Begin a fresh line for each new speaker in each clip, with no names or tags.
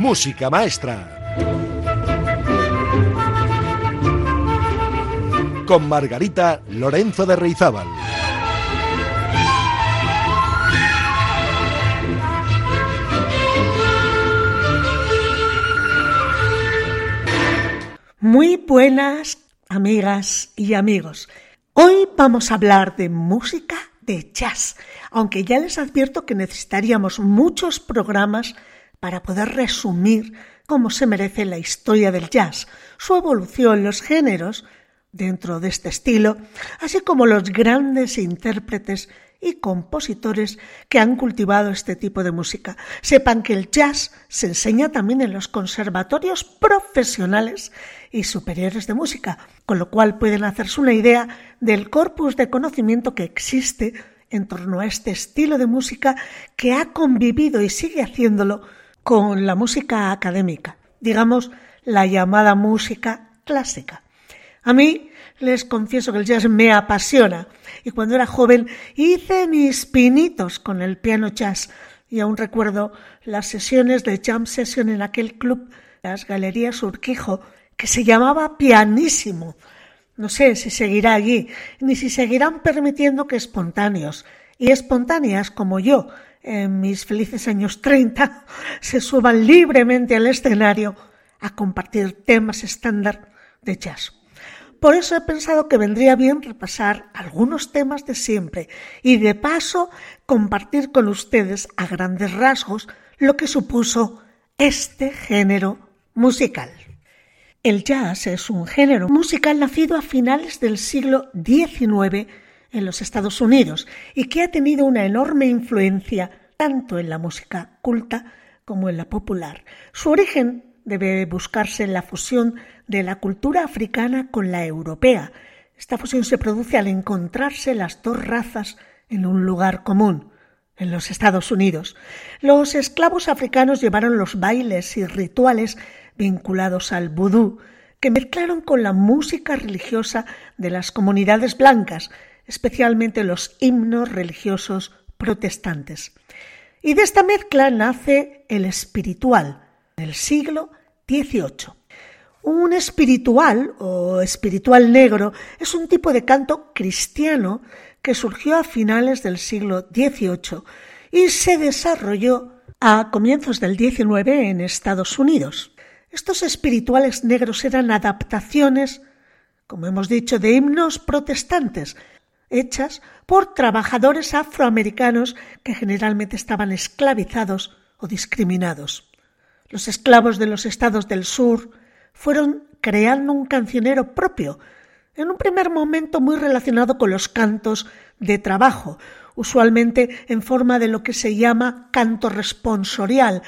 Música Maestra. Con Margarita Lorenzo de Reizábal.
Muy buenas amigas y amigos. Hoy vamos a hablar de música de jazz, aunque ya les advierto que necesitaríamos muchos programas para poder resumir cómo se merece la historia del jazz, su evolución, los géneros dentro de este estilo, así como los grandes intérpretes y compositores que han cultivado este tipo de música. Sepan que el jazz se enseña también en los conservatorios profesionales y superiores de música, con lo cual pueden hacerse una idea del corpus de conocimiento que existe en torno a este estilo de música que ha convivido y sigue haciéndolo con la música académica, digamos la llamada música clásica. A mí les confieso que el jazz me apasiona y cuando era joven hice mis pinitos con el piano jazz y aún recuerdo las sesiones de jam session en aquel club, las Galerías Urquijo, que se llamaba Pianísimo. No sé si seguirá allí, ni si seguirán permitiendo que espontáneos y espontáneas como yo, en mis felices años 30, se suban libremente al escenario a compartir temas estándar de jazz. Por eso he pensado que vendría bien repasar algunos temas de siempre y de paso compartir con ustedes a grandes rasgos lo que supuso este género musical. El jazz es un género musical nacido a finales del siglo XIX en los Estados Unidos y que ha tenido una enorme influencia tanto en la música culta como en la popular. Su origen debe buscarse en la fusión de la cultura africana con la europea. Esta fusión se produce al encontrarse las dos razas en un lugar común, en los Estados Unidos. Los esclavos africanos llevaron los bailes y rituales vinculados al vudú, que mezclaron con la música religiosa de las comunidades blancas, especialmente los himnos religiosos protestantes. Y de esta mezcla nace el espiritual del siglo XVIII. Un espiritual o espiritual negro es un tipo de canto cristiano que surgió a finales del siglo XVIII y se desarrolló a comienzos del XIX en Estados Unidos. Estos espirituales negros eran adaptaciones, como hemos dicho, de himnos protestantes, hechas por trabajadores afroamericanos que generalmente estaban esclavizados o discriminados. Los esclavos de los estados del sur fueron creando un cancionero propio, en un primer momento muy relacionado con los cantos de trabajo, usualmente en forma de lo que se llama canto responsorial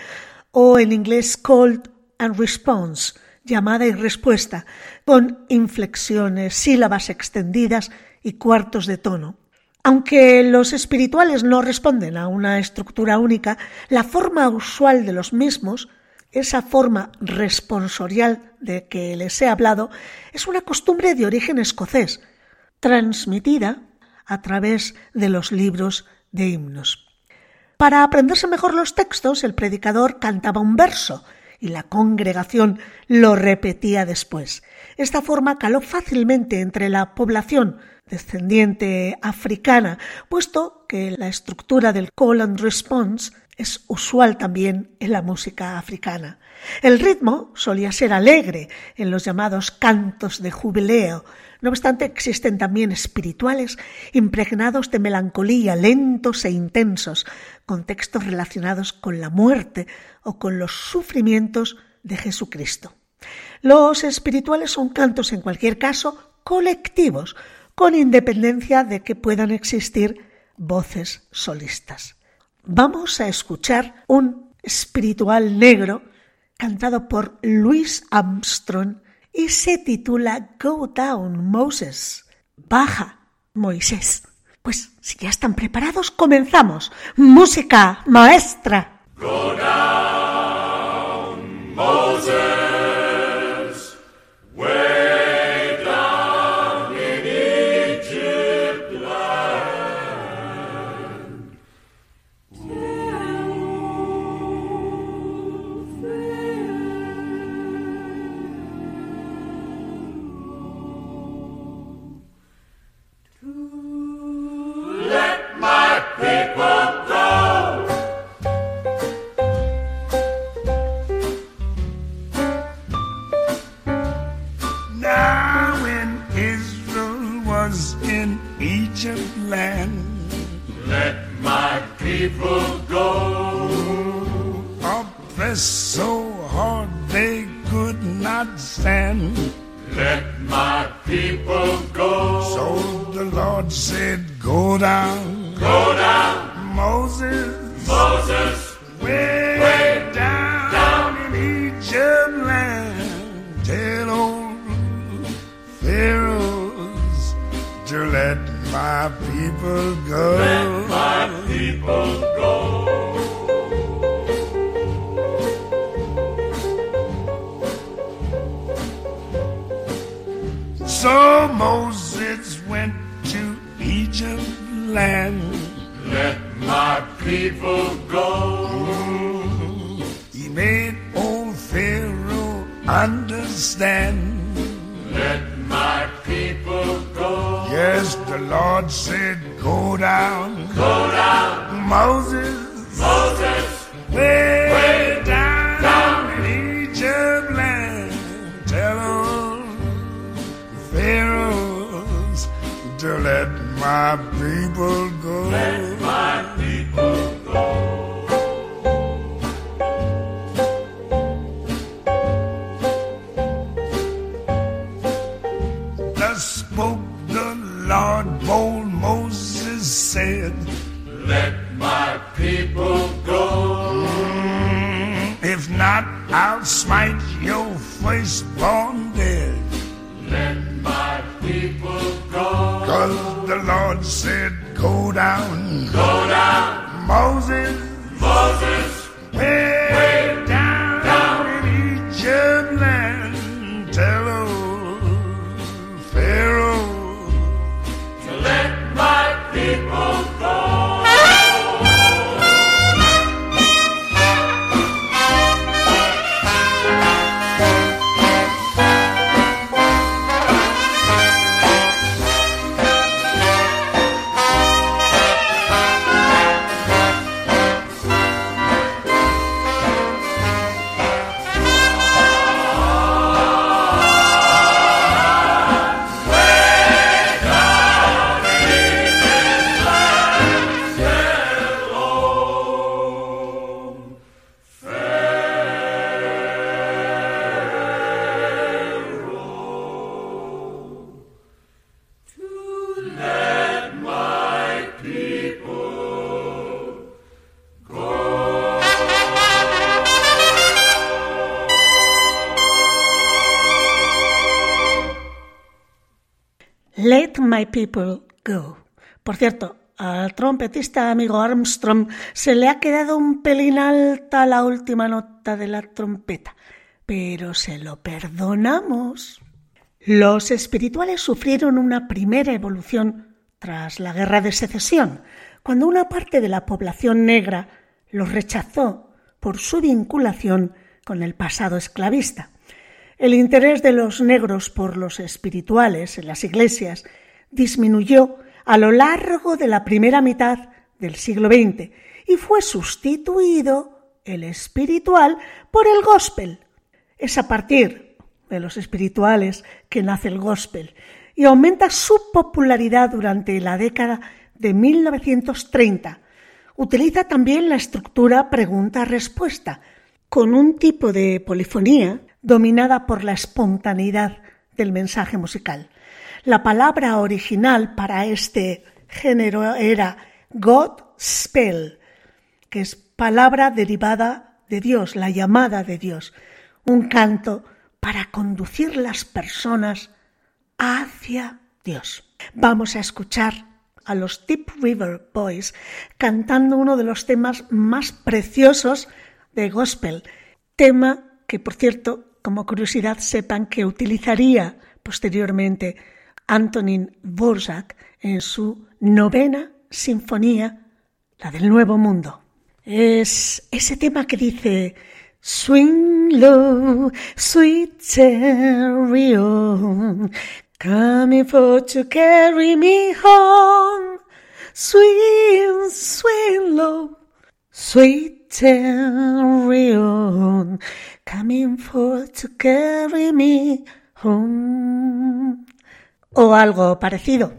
o en inglés called and response, llamada y respuesta, con inflexiones, sílabas extendidas y cuartos de tono. Aunque los espirituales no responden a una estructura única, la forma usual de los mismos esa forma responsorial de que les he hablado es una costumbre de origen escocés, transmitida a través de los libros de himnos. Para aprenderse mejor los textos, el predicador cantaba un verso y la congregación lo repetía después. Esta forma caló fácilmente entre la población descendiente africana, puesto que la estructura del call and response es usual también en la música africana. El ritmo solía ser alegre en los llamados cantos de jubileo. No obstante, existen también espirituales impregnados de melancolía, lentos e intensos, con textos relacionados con la muerte o con los sufrimientos de Jesucristo. Los espirituales son cantos, en cualquier caso, colectivos, con independencia de que puedan existir voces solistas vamos a escuchar un espiritual negro cantado por Louis Armstrong y se titula Go Down Moses. Baja, Moisés. Pues si ya están preparados, comenzamos. Música maestra.
Go down, Moses. If not, I'll smite your firstborn dead.
Let my people go.
Cause the Lord said, Go down,
Go down,
Moses,
Por cierto, al trompetista amigo Armstrong se le ha quedado un pelín alta la última nota de la trompeta, pero se lo perdonamos. Los espirituales sufrieron una primera evolución tras la guerra de secesión, cuando una parte de la población negra los rechazó por su vinculación con el pasado esclavista. El interés de los negros por los espirituales en las iglesias disminuyó a lo largo de la primera mitad del siglo XX y fue sustituido el espiritual por el gospel. Es a partir de los espirituales que nace el gospel y aumenta su popularidad durante la década de 1930. Utiliza también la estructura pregunta-respuesta, con un tipo de polifonía dominada por la espontaneidad del mensaje musical. La palabra original para este género era God Spell, que es palabra derivada de Dios, la llamada de Dios, un canto para conducir las personas hacia Dios. Vamos a escuchar a los Deep River Boys cantando uno de los temas más preciosos de gospel, tema que, por cierto, como curiosidad, sepan que utilizaría posteriormente Antonin Dvorak en su novena sinfonía, la del Nuevo Mundo. Es ese tema que dice Swing low, sweet chariot, coming for to carry me home. Swing, swing low, sweet chariot, coming for to carry me home. O algo parecido.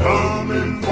Coming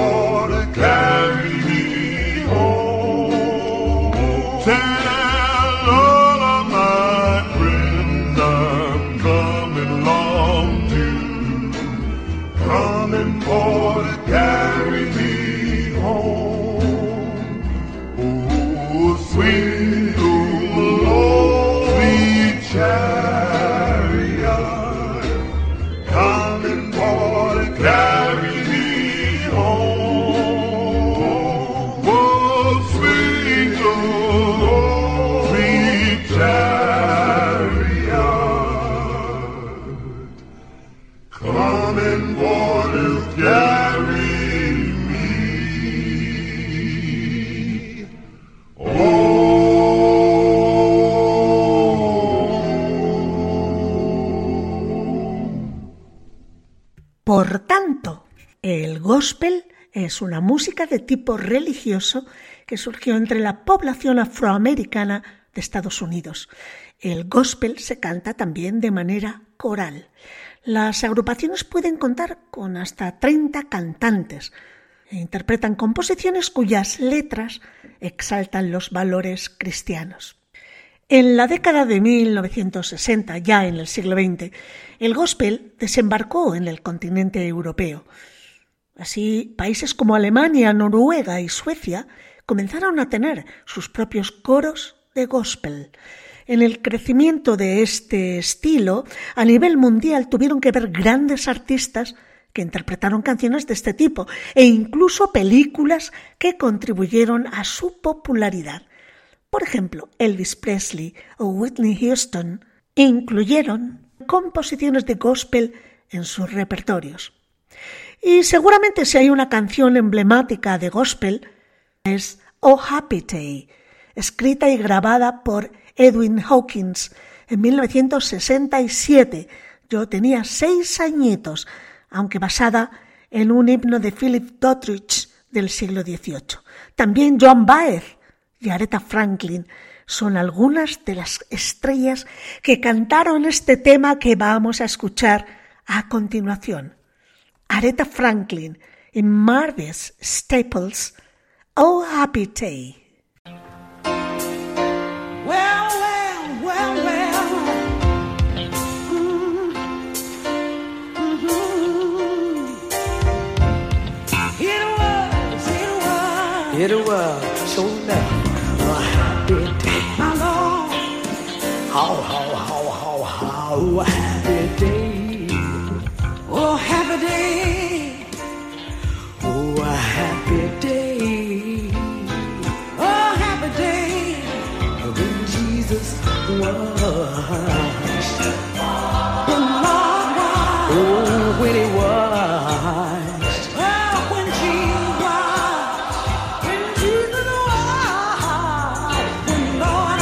gospel es una música de tipo religioso que surgió entre la población afroamericana de Estados Unidos. El gospel se canta también de manera coral. Las agrupaciones pueden contar con hasta 30 cantantes e interpretan composiciones cuyas letras exaltan los valores cristianos. En la década de 1960, ya en el siglo XX, el gospel desembarcó en el continente europeo. Así, países como Alemania, Noruega y Suecia comenzaron a tener sus propios coros de gospel. En el crecimiento de este estilo, a nivel mundial tuvieron que ver grandes artistas que interpretaron canciones de este tipo e incluso películas que contribuyeron a su popularidad. Por ejemplo, Elvis Presley o Whitney Houston incluyeron composiciones de gospel en sus repertorios. Y seguramente si hay una canción emblemática de gospel es Oh Happy Day, escrita y grabada por Edwin Hawkins en 1967. Yo tenía seis añitos, aunque basada en un himno de Philip Doddridge del siglo XVIII. También John Baez y Aretha Franklin son algunas de las estrellas que cantaron este tema que vamos a escuchar a continuación. Aretha Franklin y Marvis Staples, Oh Happy Day.
Well, well, well, well. Mm, mhm. It was, it was.
It was so enough a happy day.
My Lord,
How, how, how, how, how
was. Oh, when he was. Oh, when Jesus was. When Jesus was. When Lord.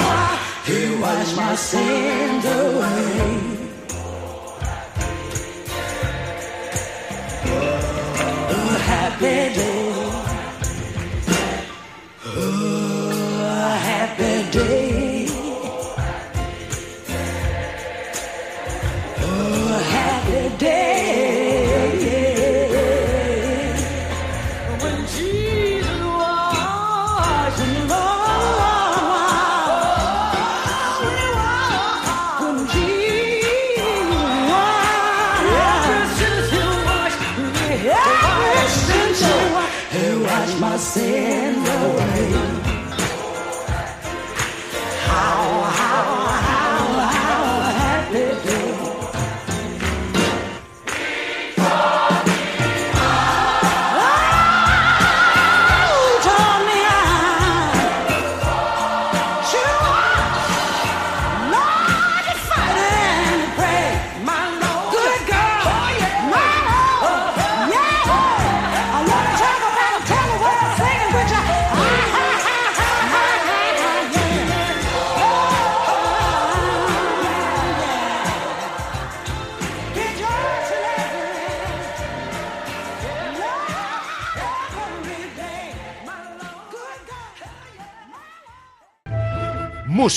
He washed my sins away. Happy day.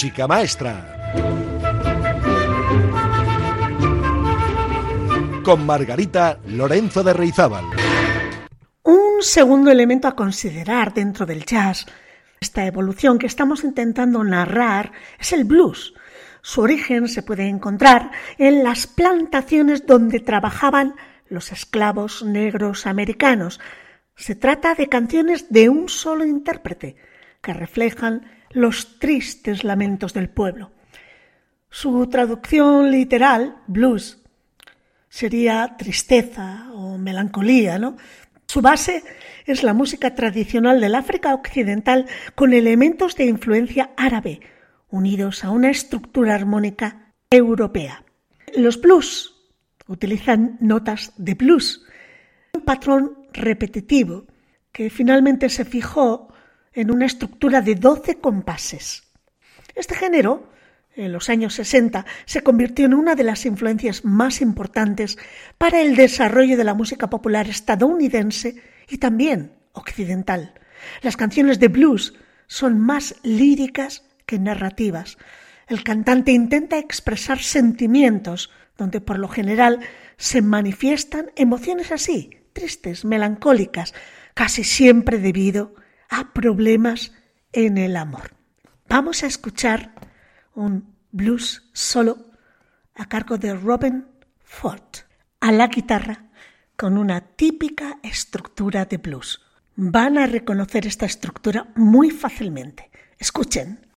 Música maestra. Con Margarita Lorenzo de Reizábal.
Un segundo elemento a considerar dentro del jazz, esta evolución que estamos intentando narrar, es el blues. Su origen se puede encontrar en las plantaciones donde trabajaban los esclavos negros americanos. Se trata de canciones de un solo intérprete que reflejan los tristes lamentos del pueblo. Su traducción literal, blues, sería tristeza o melancolía, ¿no? Su base es la música tradicional del África Occidental con elementos de influencia árabe, unidos a una estructura armónica europea. Los blues utilizan notas de blues, un patrón repetitivo que finalmente se fijó en una estructura de 12 compases. Este género, en los años 60, se convirtió en una de las influencias más importantes para el desarrollo de la música popular estadounidense y también occidental. Las canciones de blues son más líricas que narrativas. El cantante intenta expresar sentimientos donde por lo general se manifiestan emociones así, tristes, melancólicas, casi siempre debido a problemas en el amor. Vamos a escuchar un blues solo a cargo de Robin Ford a la guitarra con una típica estructura de blues. Van a reconocer esta estructura muy fácilmente. Escuchen.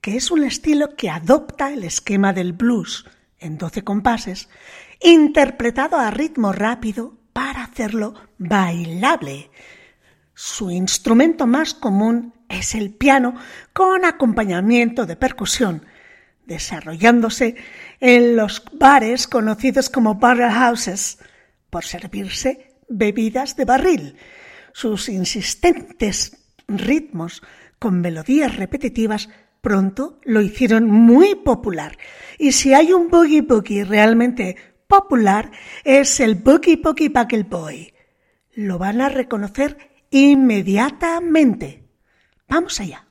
Que es un estilo que adopta el esquema del blues en 12 compases, interpretado a ritmo rápido para hacerlo bailable. Su instrumento más común es el piano con acompañamiento de percusión, desarrollándose en los bares conocidos como barrel houses, por servirse bebidas de barril. Sus insistentes ritmos con melodías repetitivas pronto lo hicieron muy popular. Y si hay un boogie boogie realmente popular, es el Boogie Boogie Bugle Boy. Lo van a reconocer inmediatamente. Vamos allá.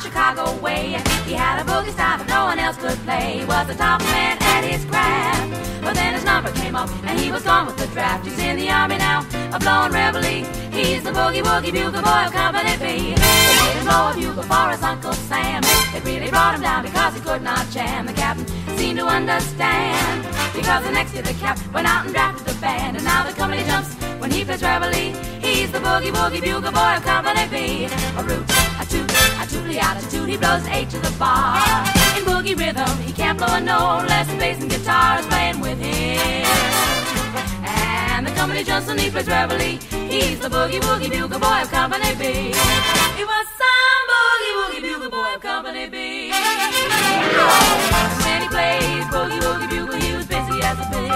Chicago way. He had a boogie style that no one else could play. He was a top man at his craft. But then his number came up and he was gone with the draft. He's in the army now, a blowing reveille. He's the boogie woogie bugle boy of Company B. They made him blow a bugle for his Uncle Sam. It really brought him down because he could not jam. The captain seemed to understand. Because the next year the cap went out and drafted the band. And now the company jumps when he plays reveille. He's the boogie woogie bugle boy of Company B. A root, a toot, a tootly attitude. He blows eight to the bar. In boogie rhythm, he can't blow a note unless the bass and guitar is playing with him. And the company jumps when he plays reveille. He's the boogie woogie bugle boy of Company B. He was some boogie woogie bugle boy of Company B. When he plays boogie woogie bugle, he was busy as a bee.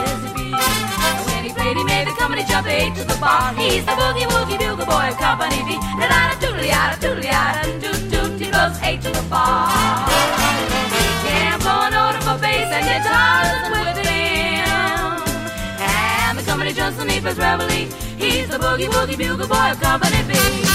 He made the company jump eight to the bar. He's the boogie woogie bugle boy of Company B. Da da da doodly ah da doodly ah da doot doot. He blows eight to the bar. Bass and with him. And the company jumps on Neva's reveille. He's the boogie woogie bugle boy of Company B.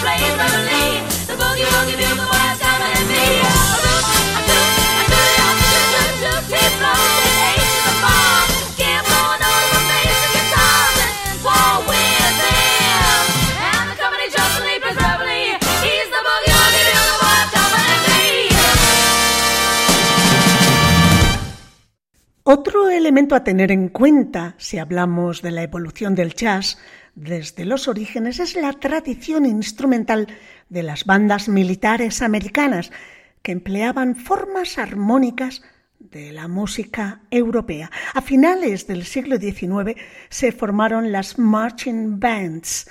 plays reveille. The boogie
Otro elemento a tener en cuenta si hablamos de la evolución del jazz desde los orígenes es la tradición instrumental de las bandas militares americanas que empleaban formas armónicas de la música europea. A finales del siglo XIX se formaron las marching bands,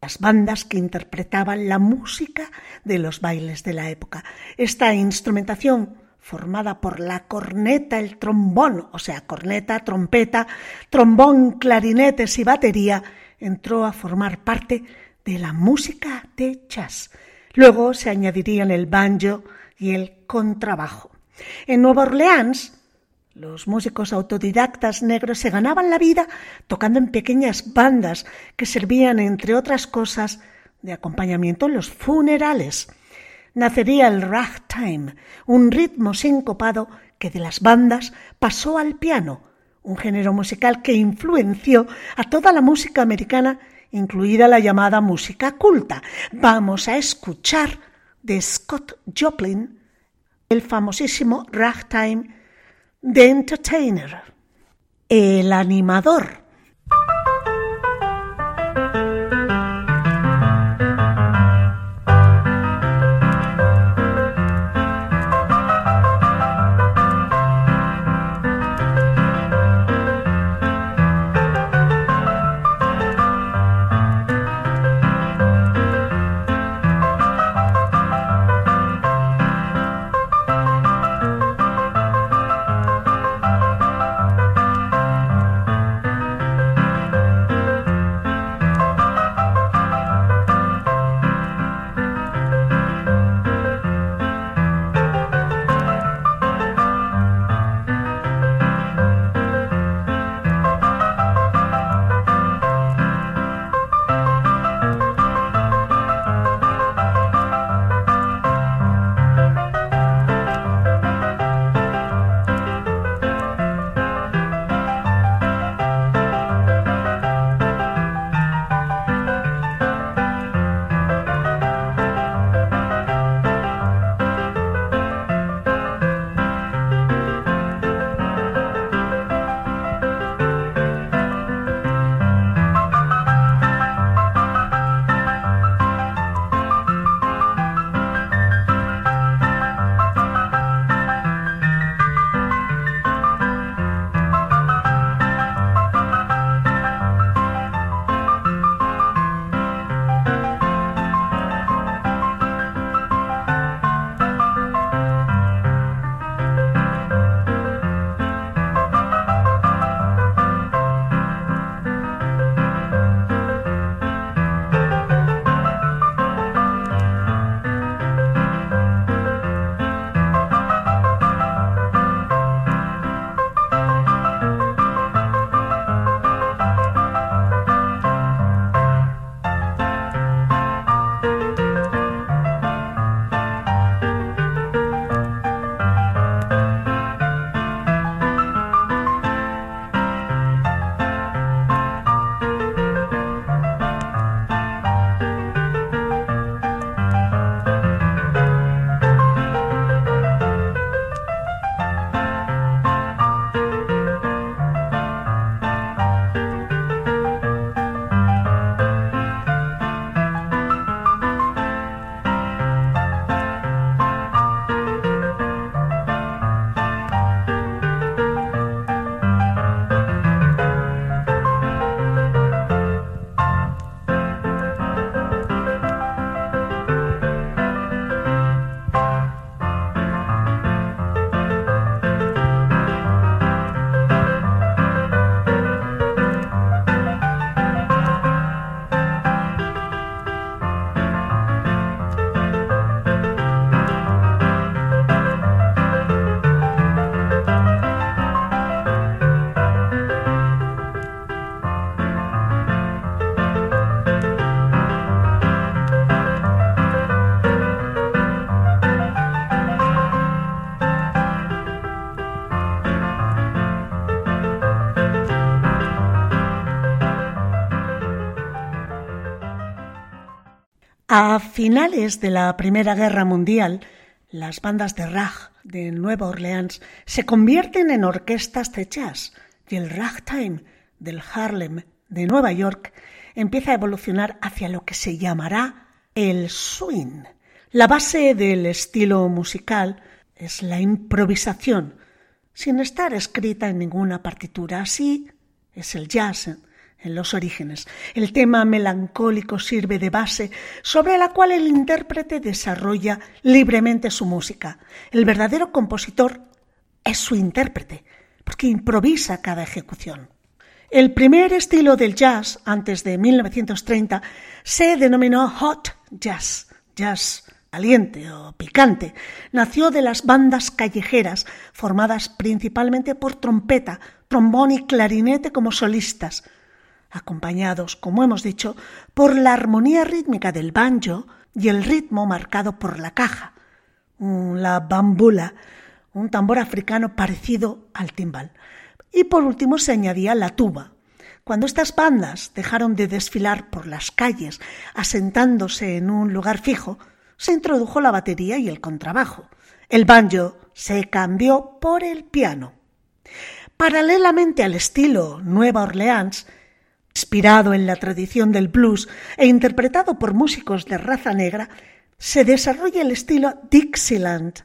las bandas que interpretaban la música de los bailes de la época. Esta instrumentación formada por la corneta, el trombón, o sea, corneta, trompeta, trombón, clarinetes y batería, entró a formar parte de la música de jazz. Luego se añadirían el banjo y el contrabajo. En Nueva Orleans, los músicos autodidactas negros se ganaban la vida tocando en pequeñas bandas que servían, entre otras cosas, de acompañamiento en los funerales. Nacería el ragtime, un ritmo sincopado que de las bandas pasó al piano, un género musical que influenció a toda la música americana, incluida la llamada música culta. Vamos a escuchar de Scott Joplin el famosísimo ragtime The Entertainer, el animador. A finales de la Primera Guerra Mundial, las bandas de rag de Nueva Orleans se convierten en orquestas de jazz y el ragtime del Harlem de Nueva York empieza a evolucionar hacia lo que se llamará el swing. La base del estilo musical es la improvisación, sin estar escrita en ninguna partitura. Así es el jazz en los orígenes. El tema melancólico sirve de base sobre la cual el intérprete desarrolla libremente su música. El verdadero compositor es su intérprete, porque improvisa cada ejecución. El primer estilo del jazz, antes de 1930, se denominó hot jazz, jazz caliente o picante. Nació de las bandas callejeras, formadas principalmente por trompeta, trombón y clarinete como solistas, acompañados, como hemos dicho, por la armonía rítmica del banjo y el ritmo marcado por la caja, la bambula, un tambor africano parecido al timbal. Y por último se añadía la tuba. Cuando estas bandas dejaron de desfilar por las calles, asentándose en un lugar fijo, se introdujo la batería y el contrabajo. El banjo se cambió por el piano. Paralelamente al estilo Nueva Orleans, inspirado en la tradición del blues e interpretado por músicos de raza negra, se desarrolla el estilo Dixieland.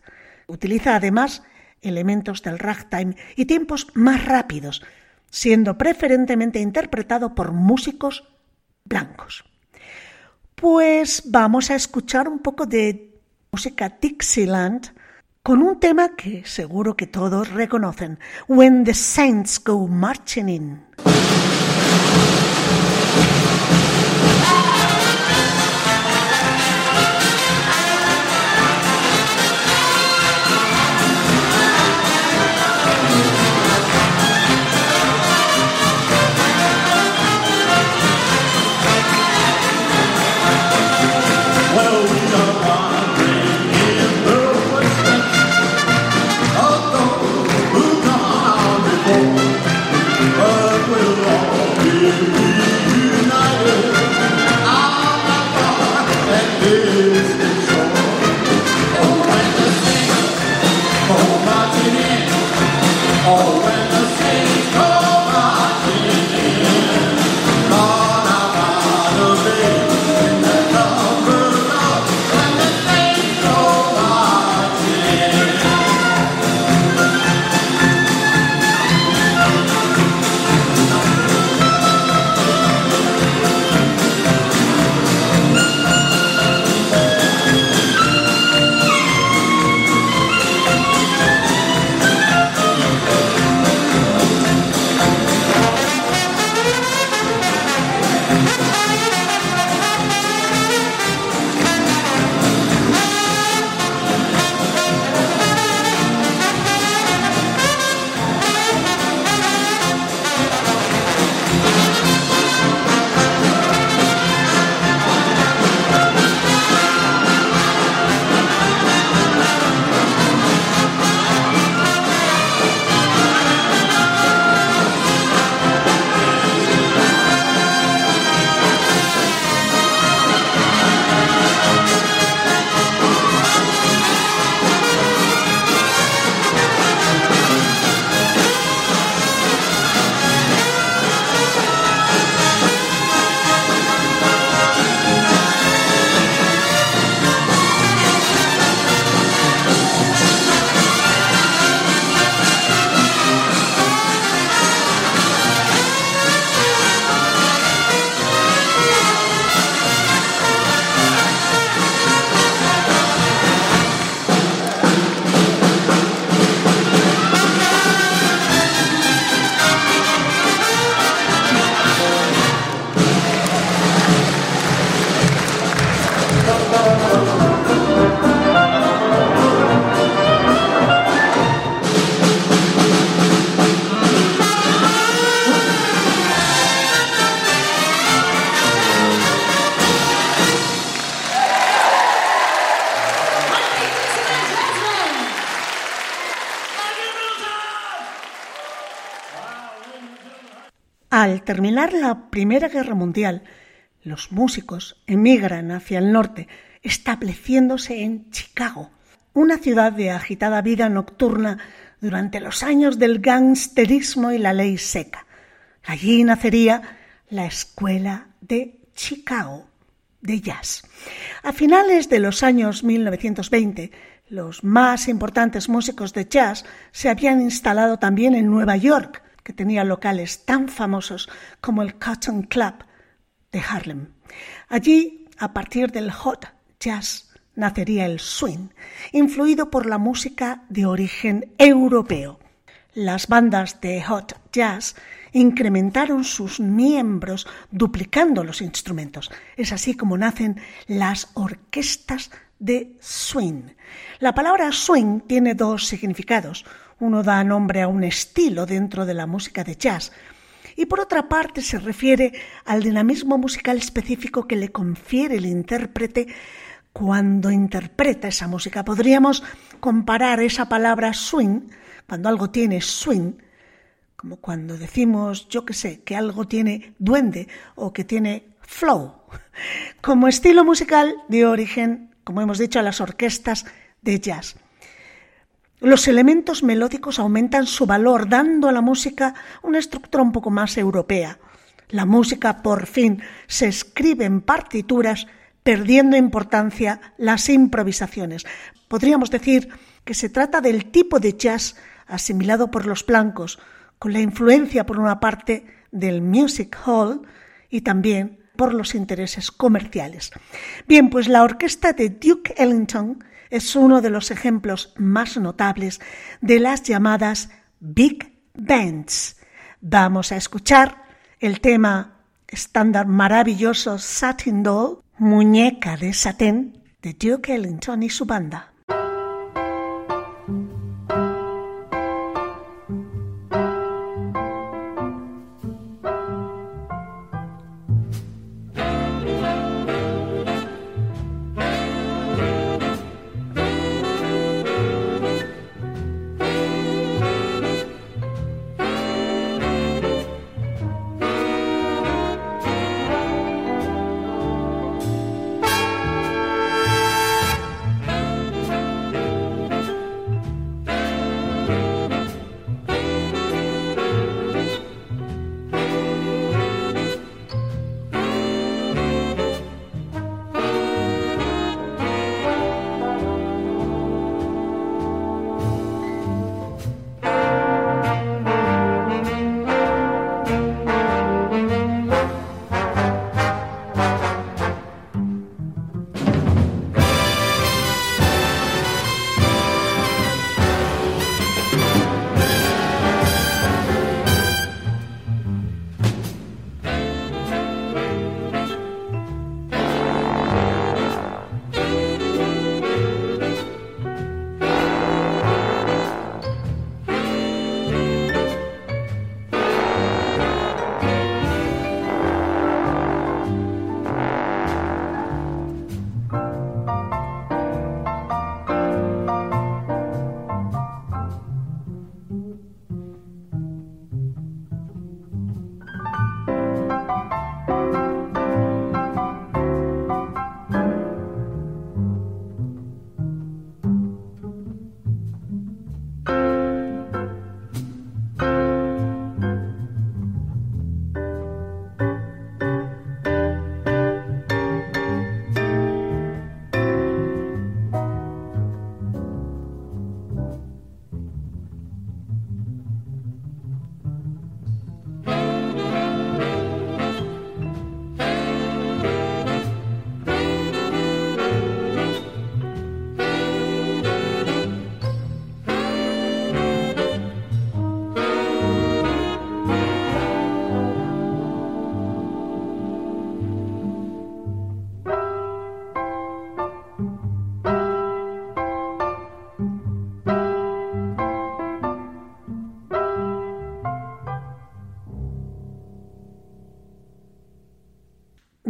Utiliza además elementos del ragtime y tiempos más rápidos, siendo preferentemente interpretado por músicos blancos. Pues vamos a escuchar un poco de música Dixieland con un tema que seguro que todos reconocen, When the Saints Go Marching In. Al terminar la Primera Guerra Mundial, Los músicos emigran hacia el norte, estableciéndose en Chicago, una ciudad de agitada vida nocturna durante los años del gangsterismo y la ley seca. Allí nacería la Escuela de Chicago de Jazz. A finales de los años 1920, los más importantes músicos de jazz se habían instalado también en Nueva York, que tenía locales tan famosos como el Cotton Club de Harlem. Allí, a partir del hot jazz, nacería el swing, influido por la música de origen europeo. Las bandas de hot jazz incrementaron sus miembros duplicando los instrumentos. Es así como nacen las orquestas de swing. La palabra swing tiene dos significados. Uno da nombre a un estilo dentro de la música de jazz y por otra parte se refiere al dinamismo musical específico que le confiere el intérprete cuando interpreta esa música. Podríamos comparar esa palabra swing, cuando algo tiene swing, como cuando decimos, yo qué sé, que algo tiene duende o que tiene flow, como estilo musical de origen, como hemos dicho, a las orquestas de jazz. Los elementos melódicos aumentan su valor, dando a la música una estructura un poco más europea. La música, por fin, se escribe en partituras, perdiendo importancia las improvisaciones. Podríamos decir que se trata del tipo de jazz asimilado por los blancos, con la influencia, por una parte, del music hall y también por los intereses comerciales. Bien, pues la orquesta de Duke Ellington es uno de los ejemplos más notables de las llamadas Big Bands. Vamos a escuchar el tema estándar maravilloso Satin Doll, muñeca de satén, de Duke Ellington y su banda.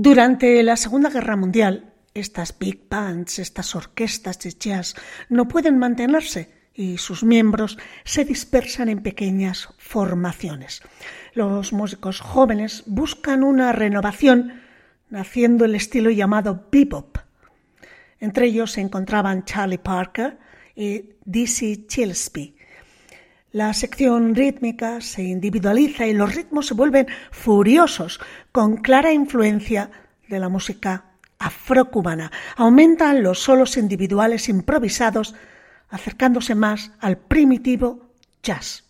Durante la Segunda Guerra Mundial, estas big bands, estas orquestas de jazz, no pueden mantenerse y sus miembros se dispersan en pequeñas formaciones. Los músicos jóvenes buscan una renovación naciendo el estilo llamado bebop. Entre ellos se encontraban Charlie Parker y Dizzy Gillespie. La sección rítmica se individualiza y los ritmos se vuelven furiosos, con clara influencia de la música afrocubana. Aumentan los solos individuales improvisados, acercándose más al primitivo jazz.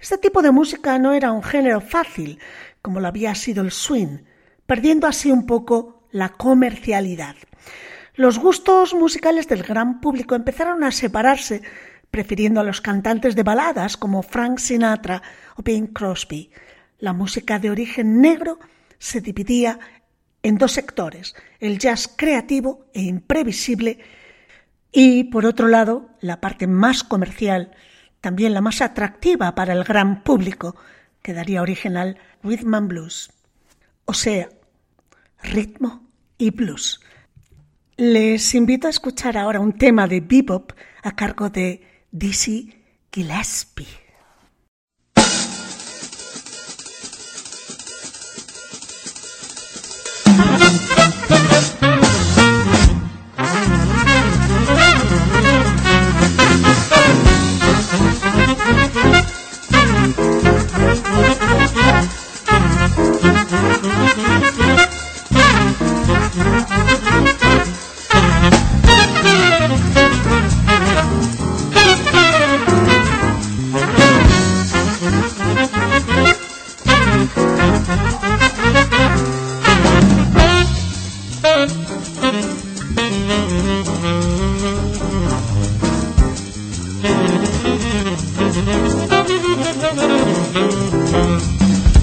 Este tipo de música no era un género fácil, como lo había sido el swing, perdiendo así un poco la comercialidad. Los gustos musicales del gran público empezaron a separarse prefiriendo a los cantantes de baladas como Frank Sinatra o Bing Crosby. La música de origen negro se dividía en dos sectores, el jazz creativo e imprevisible y, por otro lado, la parte más comercial, también la más atractiva para el gran público, que daría origen al rhythm and blues, o sea, ritmo y blues. Les invito a escuchar ahora un tema de bebop a cargo de Dizzy Gillespie.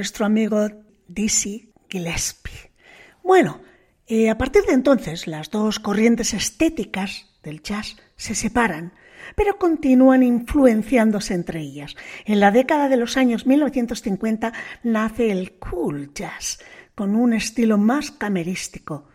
Nuestro amigo Dizzy Gillespie. Bueno, eh, a partir de entonces las dos corrientes estéticas del jazz se separan, pero continúan influenciándose entre ellas. En la década de los años 1950 nace el cool jazz, con un estilo más camerístico,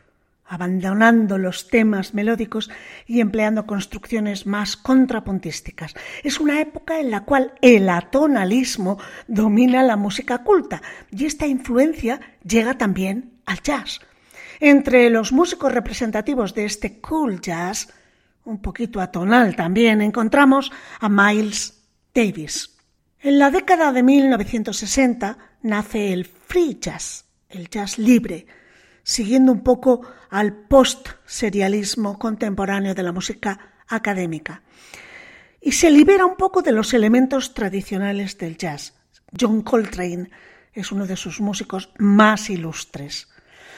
abandonando los temas melódicos y empleando construcciones más contrapuntísticas. Es una época en la cual el atonalismo domina la música culta y esta influencia llega también al jazz. Entre los músicos representativos de este cool jazz, un poquito atonal también, encontramos a Miles Davis. En la década de 1960 nace el free jazz, el jazz libre, siguiendo un poco al post-serialismo contemporáneo de la música académica. Y se libera un poco de los elementos tradicionales del jazz. John Coltrane es uno de sus músicos más ilustres.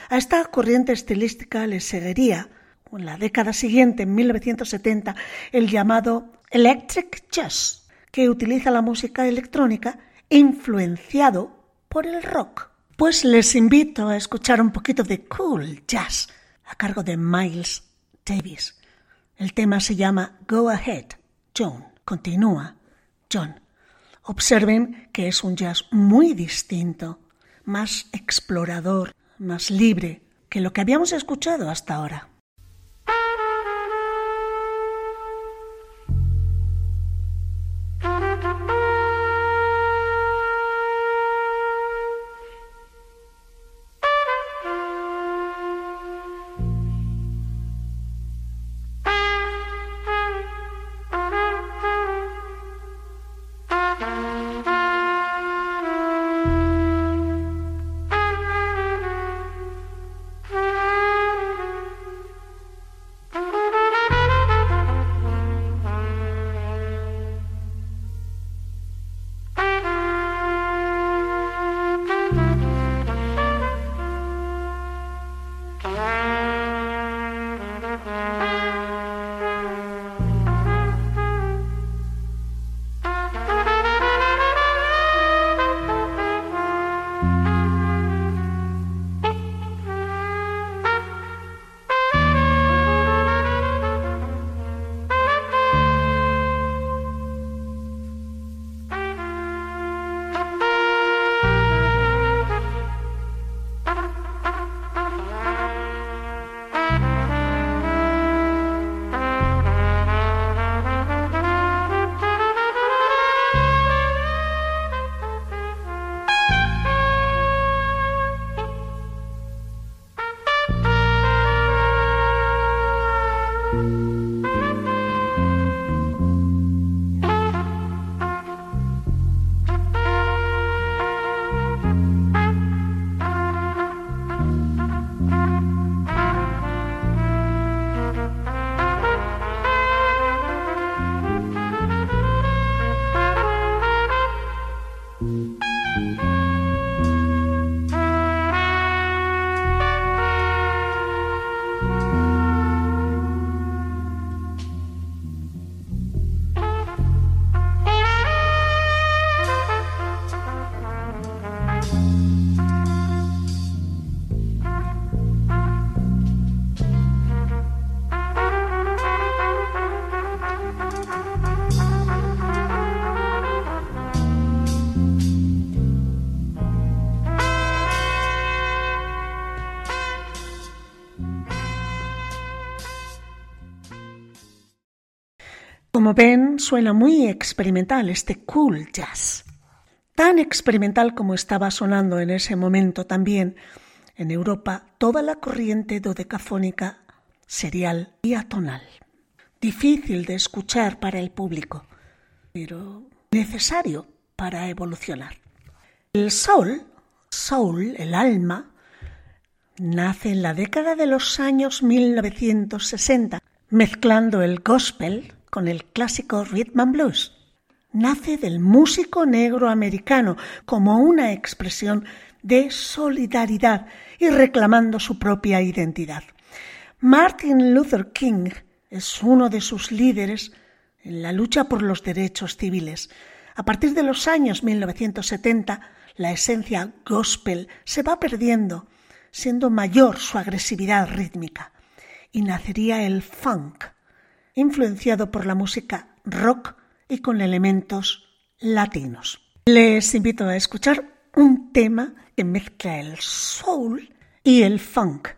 A esta corriente estilística le seguiría, en la década siguiente, en 1970, el llamado Electric Jazz, que utiliza la música electrónica influenciado por el rock. Pues les invito a escuchar un poquito de cool jazz a cargo de Miles Davis. El tema se llama Go Ahead, John. Continúa, John. Observen que es un jazz muy distinto, más explorador, más libre que lo que habíamos escuchado hasta ahora. Como ven, suena muy experimental este cool jazz. Tan experimental como estaba sonando en ese momento también en Europa toda la corriente dodecafónica, serial y atonal. Difícil de escuchar para el público, pero necesario para evolucionar. El soul, soul, el alma, nace en la década de los años 1960, mezclando el gospel, con el clásico rhythm and blues. Nace del músico negro americano como una expresión de solidaridad y reclamando su propia identidad. Martin Luther King es uno de sus líderes en la lucha por los derechos civiles. A partir de los años 1970, la esencia gospel se va perdiendo, siendo mayor su agresividad rítmica, y nacería el funk, influenciado por la música rock y con elementos latinos. Les invito a escuchar un tema que mezcla el soul y el funk.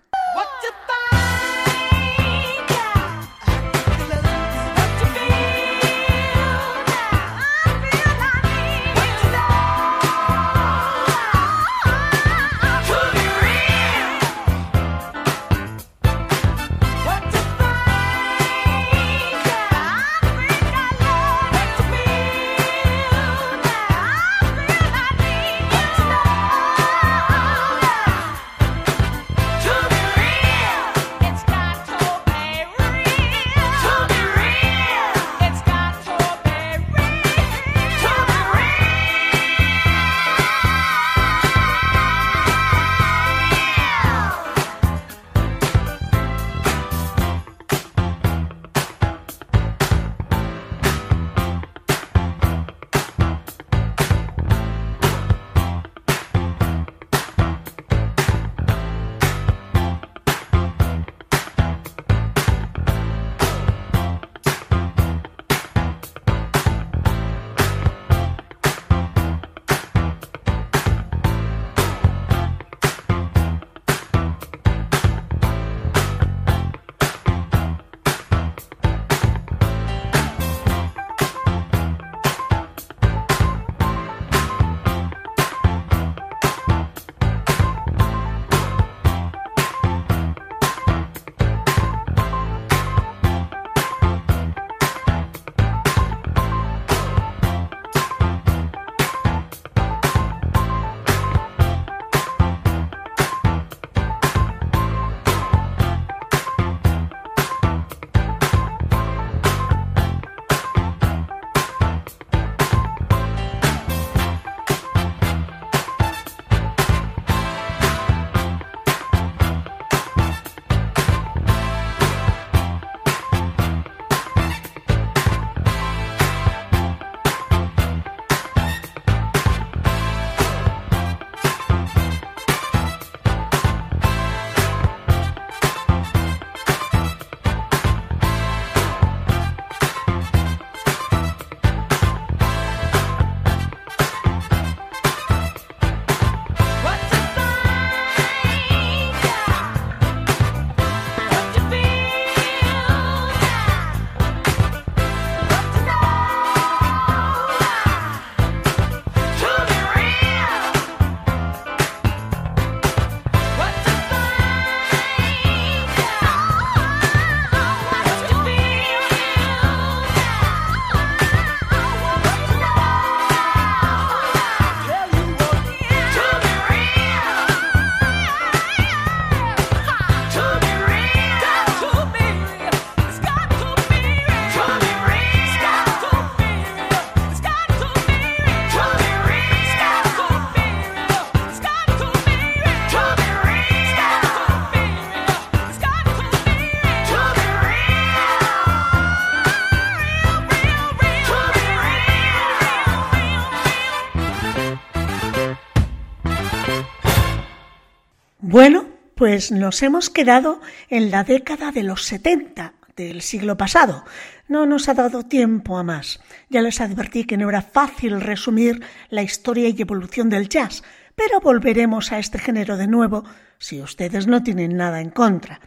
Pues nos hemos quedado en la década de los 70 del siglo pasado. No nos ha dado tiempo a más. Ya les advertí que no era fácil resumir la historia y evolución del jazz, pero volveremos a este género de nuevo si ustedes no tienen nada en contra.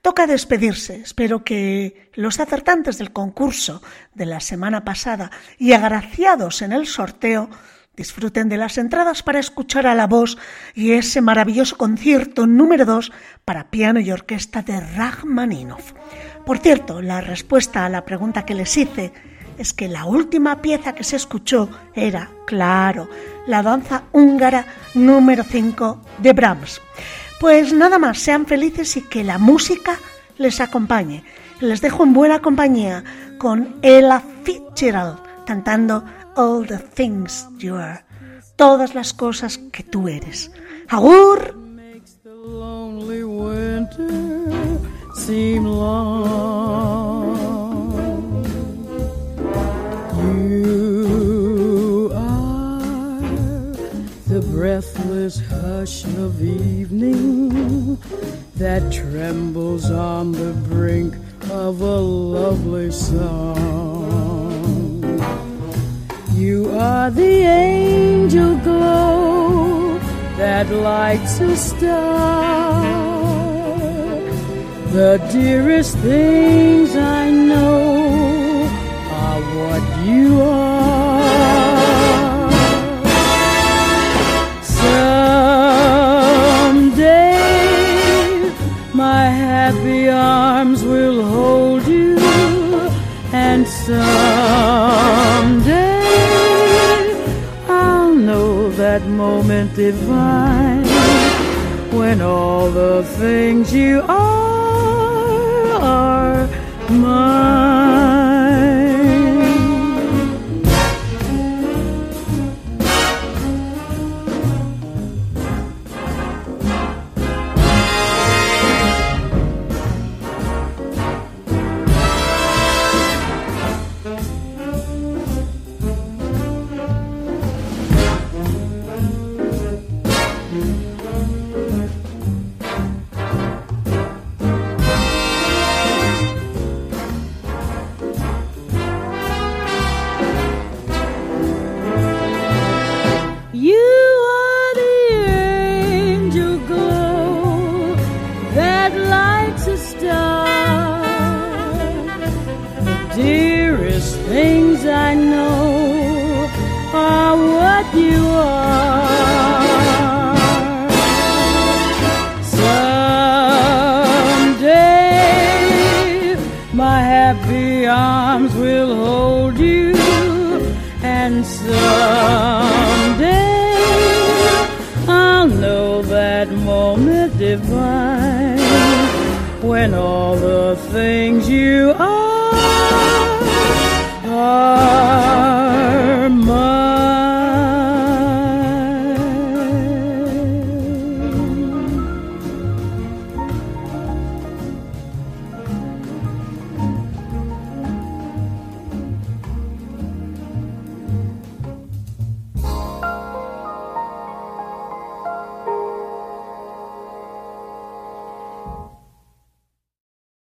Toca despedirse. Espero que los acertantes del concurso de la semana pasada y agraciados en el sorteo Disfruten de las entradas para escuchar a la voz y ese maravilloso concierto número 2 para piano y orquesta de Rachmaninoff. Por cierto, la respuesta a la pregunta que les hice es que la última pieza que se escuchó era, claro, la danza húngara número 5 de Brahms. Pues nada más, sean felices y que la música les acompañe. Les dejo en buena compañía con Ella Fitzgerald cantando all the things you are, todas las cosas que tú eres. Agur.
breathless hush of evening that trembles on the brink of a lovely song. You are the angel glow that lights a star. The dearest things I know are what you are. Someday my happy arms will hold you, and someday that moment divine when all the things you are